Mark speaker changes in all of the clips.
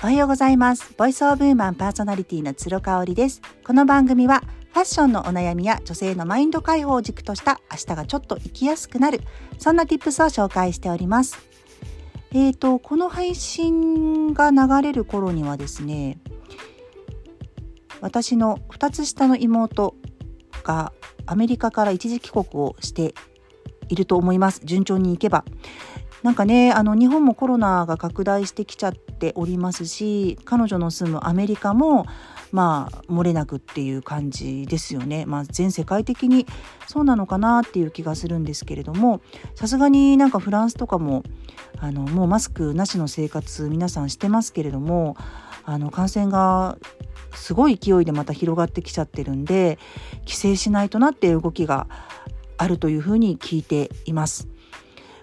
Speaker 1: おはようございます。ボイスオブウーマンパーソナリティの鶴香織です。この番組はファッションのお悩みや女性のマインド解放を軸とした明日がちょっと生きやすくなるそんな tips を紹介しております。えーとこの配信が流れる頃にはですね私の2つ下の妹がアメリカから一時帰国をしていると思います。順調にいけば。なんかねあの日本もコロナが拡大してきちゃっておりますし彼女の住むアメリカもまあ漏れなくっていう感じですよね、まあ、全世界的にそうなのかなっていう気がするんですけれどもさすがになんかフランスとかもあのもうマスクなしの生活皆さんしてますけれどもあの感染がすごい勢いでまた広がってきちゃってるんで規制しないとなっていう動きがあるというふうに聞いています。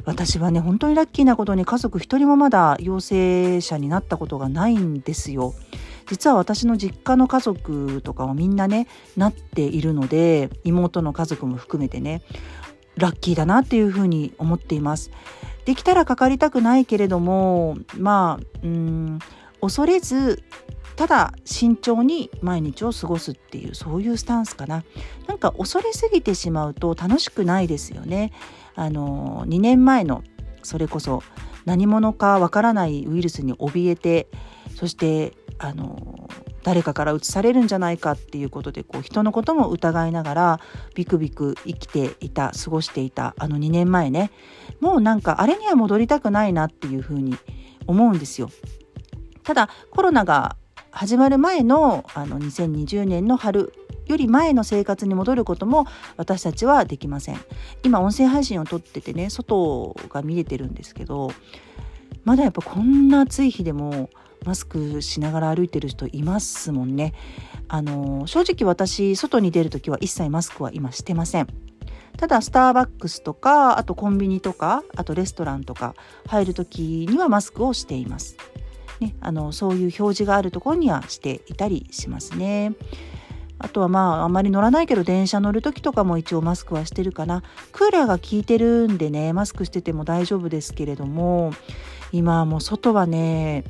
Speaker 1: 私はね本当にラッキーなことに家族一人もまだ陽性者になったことがないんですよ。実は私の実家の家族とかはみんなねなっているので妹の家族も含めてねラッキーだなっていうふうに思っています。できたらかかりたくないけれどもまあうん恐れずただ慎重に毎日を過ごすっていうそういうスタンスかななんか恐れすぎてしまうと楽しくないですよねあの2年前のそれこそ何者かわからないウイルスに怯えてそしてあの誰かからうつされるんじゃないかっていうことでこう人のことも疑いながらビクビク生きていた過ごしていたあの2年前ねもうなんかあれには戻りたくないなっていうふうに思うんですよ。ただコロナが始まる前のあの2020年の春より前の生活に戻ることも私たちはできません。今音声配信を撮っててね外が見れてるんですけどまだやっぱこんな暑い日でもマスクしながら歩いてる人いますもんね。あの正直私外に出る時は一切マスクは今してません。ただスターバックスとかあとコンビニとかあとレストランとか入る時にはマスクをしています。ね、あのそういう表示があるところにはしていたりしますね。あとはまああんまり乗らないけど電車乗る時とかも一応マスクはしてるかな。クーラーが効いてるんでねマスクしてても大丈夫ですけれども今はもう外はね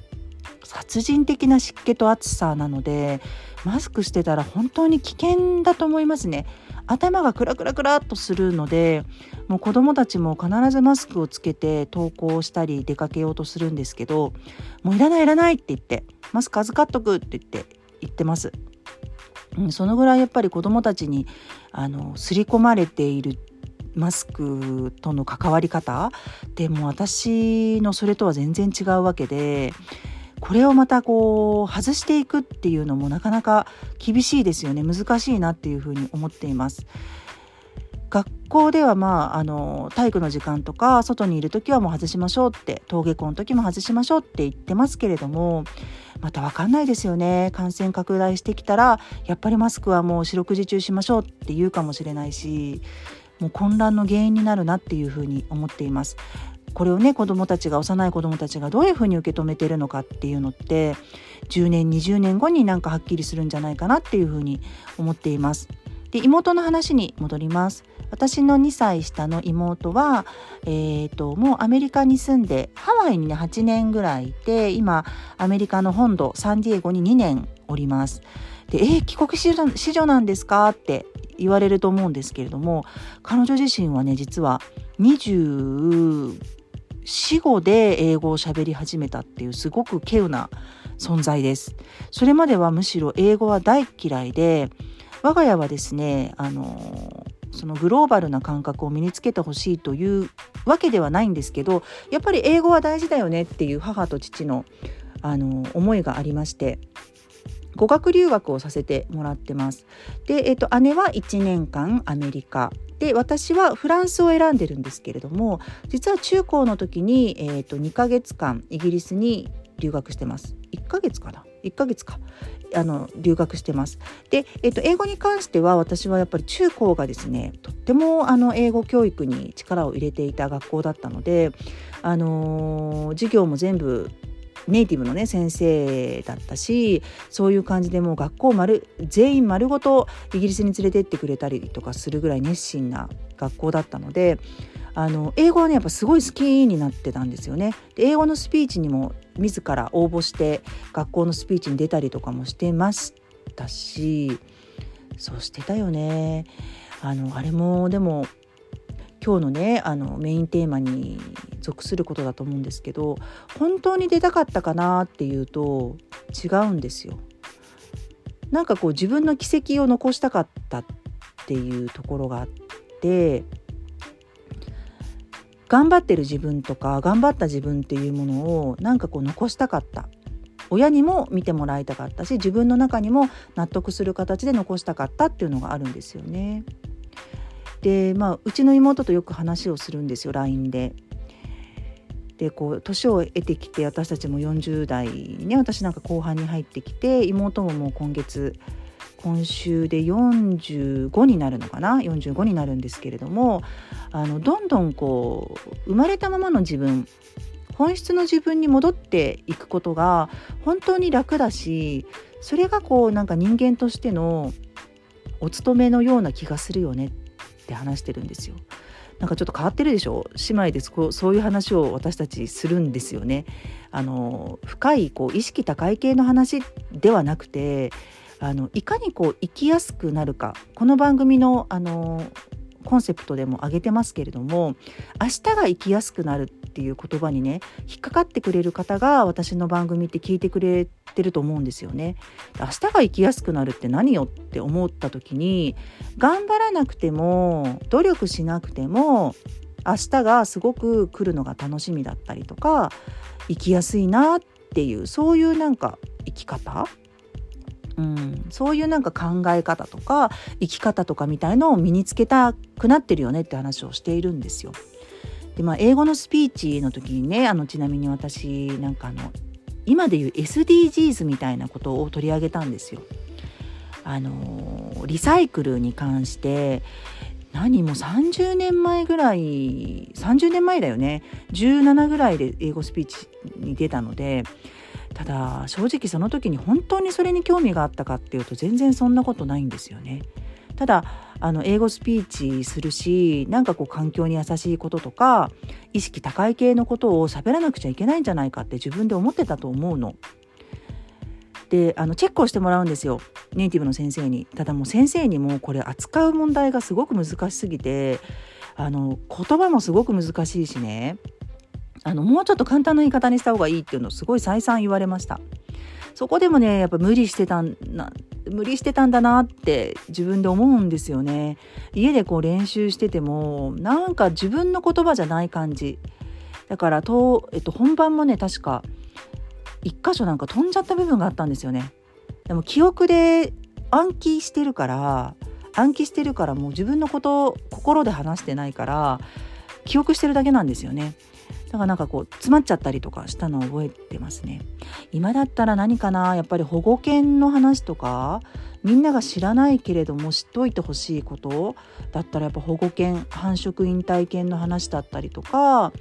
Speaker 1: 殺人的な湿気と暑さなのでマスクしてたら本当に危険だと思いますね。頭がクラクラクラっとするのでもう子どもたちも必ずマスクをつけて登校したり出かけようとするんですけどもういらないいらないって言ってマスク預かっとくって言って言ってます。そのぐらいやっぱり子どもたちにあの刷り込まれているマスクとの関わり方でも私のそれとは全然違うわけでこれをまたこう外していくっていうのもなかなか厳しいですよね難しいなっていうふうに思っています。学校ではまああの体育の時間とか外にいる時はもう外しましょうって登下校の時も外しましょうって言ってますけれどもまた分かんないですよね感染拡大してきたらやっぱりマスクはもう四六時中しましょうって言うかもしれないしもう混乱の原因になるなっていうふうに思っています。これをね子どもたちが幼い子どもたちがどういうふうに受け止めてるのかっていうのって10年20年後になんかはっきりするんじゃないかなっていうふうに思っています。で妹の話に戻ります。私の2歳下の妹は、えーと、もうアメリカに住んでハワイにね8年ぐらいいて今アメリカの本土サンディエゴに2年おります。でえー、帰国子女なんですかって言われると思うんですけれども彼女自身はね実は20死後で英語を喋り始めたっていうすごく稀有な存在です。それまではむしろ英語は大嫌いで我が家はですねあのそのグローバルな感覚を身につけてほしいというわけではないんですけどやっぱり英語は大事だよねっていう母と父のあの思いがありまして語学留学をさせてもらってます。で、えっと、姉は1年間アメリカ。で私はフランスを選んでるんですけれども実は中高の時に、えーと、2ヶ月間イギリスに留学してます。1ヶ月かな？1ヶ月かあの留学してます。で、えーと、英語に関しては私はやっぱり中高がですねとってもあの英語教育に力を入れていた学校だったので、あのー、授業も全部ネイティブのね先生だったしそういう感じでもう学校丸全員丸ごとイギリスに連れてってくれたりとかするぐらい熱心な学校だったのであの英語はねやっぱすごい好きになってたんですよね。で英語のスピーチにも自ら応募して学校のスピーチに出たりとかもしてましたしそうしてたよね。あのあれもでも今日のねあのメインテーマに属することだと思うんですけど本当に出たかったかなっていうと違うんですよ。なんかこう自分の軌跡を残したかったっていうところがあって頑張ってる自分とか頑張った自分っていうものをなんかこう残したかった親にも見てもらいたかったし自分の中にも納得する形で残したかったっていうのがあるんですよね。でまあうちの妹とよく話をするんですよ LINE で。でこう年を得てきて私たちも40代ね私なんか後半に入ってきて妹ももう今月今週で45になるのかな？45になるんですけれどもあのどんどんこう生まれたままの自分本質の自分に戻っていくことが本当に楽だしそれがこうなんか人間としてのお勤めのような気がするよねっって話してるんですよ。なんかちょっと変わってるでしょ？姉妹ですこうそういう話を私たちするんですよね。あの深いこう意識高い系の話ではなくてあのいかにこう生きやすくなるかこの番組のあのコンセプトでも挙げてますけれども明日が生きやすくなるっていう言葉にね引っかかってくれる方が私の番組って聞いてくれてると思うんですよね。明日が生きやすくなるって何よって思った時に頑張らなくても努力しなくても明日がすごく来るのが楽しみだったりとか生きやすいなっていうそういうなんか生き方うん、そういうなんか考え方とか生き方とかみたいのを身につけたくなってるよねって話をしているんですよ。でまあ英語のスピーチの時にねあのちなみに私なんかあの今でいう SDGs みたいなことを取り上げたんですよ。あのリサイクルに関して何も30年前ぐらい30年前だよね17ぐらいで英語スピーチに出たのでただ正直その時に本当にそれに興味があったかっていうと全然そんなことないんですよね。ただあの英語スピーチするしなんかこう環境に優しいこととか意識高い系のことを喋らなくちゃいけないんじゃないかって自分で思ってたと思うの。であのチェックをしてもらうんですよネイティブの先生に。ただもう先生にもこれ扱う問題がすごく難しすぎてあの言葉もすごく難しいしねあのもうちょっと簡単な言い方にした方がいいっていうのをすごい再三言われました。そこでもねやっぱ無理してたんな無理してたんだなって自分で思うんですよね。家でこう練習しててもなんか自分の言葉じゃない感じ。だからと、えっと、本番もね確か一箇所なんか飛んじゃった部分があったんですよね。でも記憶で暗記してるから暗記してるからもう自分のことを心で話してないから記憶してるだけなんですよね。だからなんかこう詰まっちゃったりとかしたのを覚えてますね。今だったら何かなやっぱり保護犬の話とかみんなが知らないけれども知っといてほしいことだったらやっぱ保護犬繁殖引退犬の話だったりとか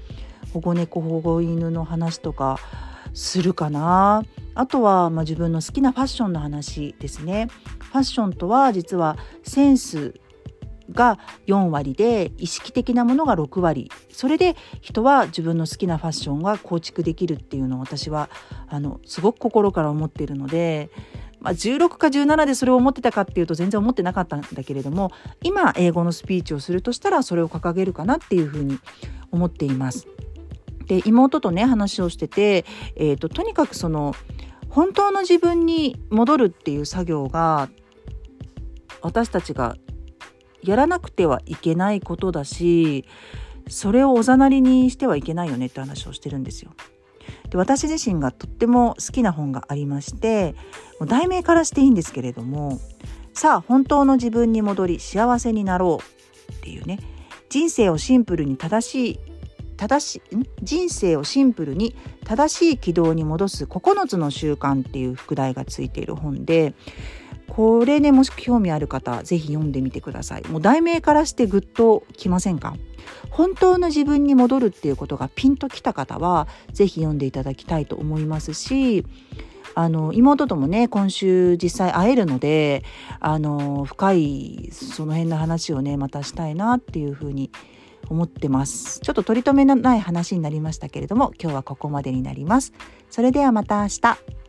Speaker 1: 保護猫保護犬の話とかするかなあとは、まあ、自分の好きなファッションの話ですね。ファッションとは実はセンスが4割で意識的なものが6割それで人は自分の好きなファッションが構築できるっていうのを私はあのすごく心から思っているので、まあ、16か17でそれを思ってたかっていうと全然思ってなかったんだけれども今英語のスピーチをするとしたらそれを掲げるかなっていうふうに思っています。で妹とね話をしてて、えーと、とにかくその本当の自分に戻るっていう作業が私たちがやらなくてはいけないことだしそれをおざなりにしてはいけないよねって話をしてるんですよ。で私自身がとっても好きな本がありましてもう題名からしていいんですけれども「さあ本当の自分に戻り幸せになろう」っていうね人生をシンプルに正しい正し人生をシンプルに正しい軌道に戻す9つの習慣っていう副題がついている本でこれねもし興味ある方是非読んでみてください。もう題名からしてグッときませんか？本当の自分に戻るっていうことがピンときた方は是非読んでいただきたいと思いますしあの妹ともね今週実際会えるのであの深いその辺の話をねまたしたいなっていうふうに思います思ってます。ちょっと取り留めのない話になりましたけれども今日はここまでになります。それではまた明日。